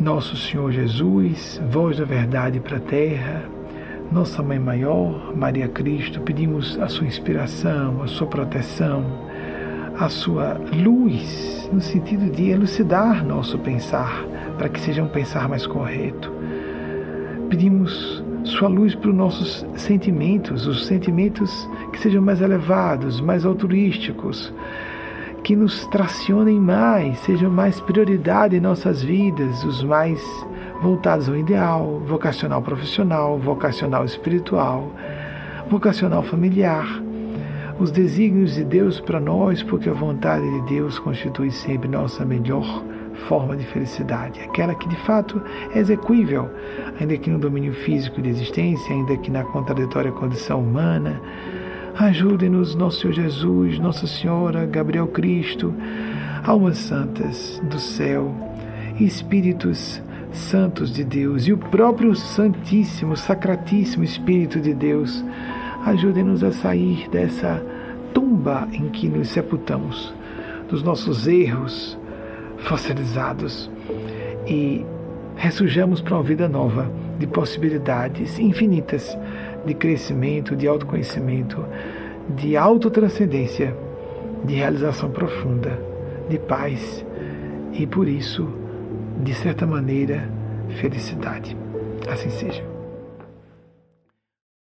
Nosso Senhor Jesus, voz da verdade para a terra, nossa Mãe Maior, Maria Cristo, pedimos a sua inspiração, a sua proteção, a sua luz, no sentido de elucidar nosso pensar, para que seja um pensar mais correto. Pedimos sua luz para os nossos sentimentos, os sentimentos que sejam mais elevados, mais altruísticos, que nos tracionem mais, sejam mais prioridade em nossas vidas, os mais voltados ao ideal, vocacional profissional, vocacional espiritual, vocacional familiar. Os desígnios de Deus para nós, porque a vontade de Deus constitui sempre nossa melhor forma de felicidade, aquela que de fato é execuível, ainda que no domínio físico de existência, ainda que na contraditória condição humana. Ajude-nos, nosso Senhor Jesus, Nossa Senhora, Gabriel Cristo, almas santas do céu, espíritos santos de Deus e o próprio Santíssimo, Sacratíssimo Espírito de Deus. Ajude-nos a sair dessa tumba em que nos sepultamos, dos nossos erros, fossilizados e ressurjamos para uma vida nova de possibilidades infinitas de crescimento, de autoconhecimento, de autotranscendência, de realização profunda, de paz e por isso, de certa maneira, felicidade. Assim seja.